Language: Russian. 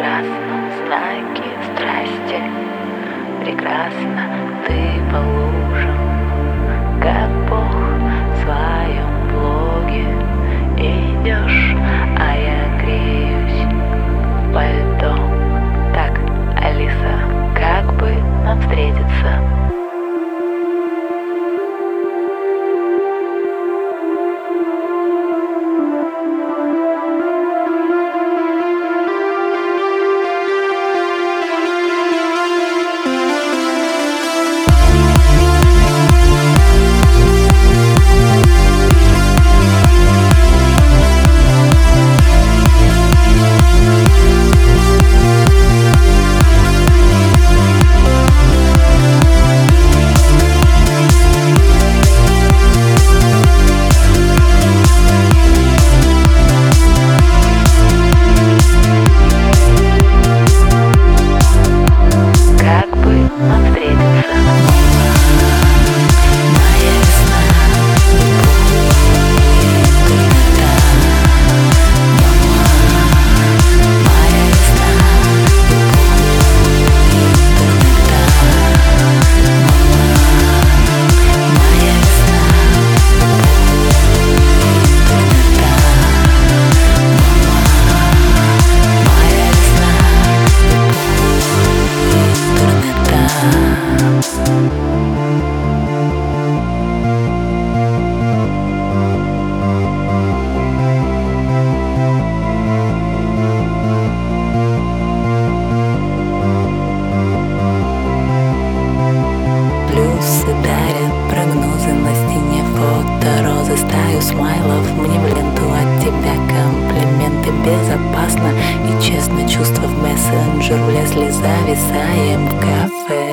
Красном знаке страсти. Прекрасно ты по лужам Как бог в своем блоге. Идешь, а я греюсь. Пальто Так, Алиса, как бы нам встретиться? Розы Стаю смайлов мне в ленту от тебя комплименты Безопасно и честно. Чувства в мессенджер Влезли, зависаем в кафе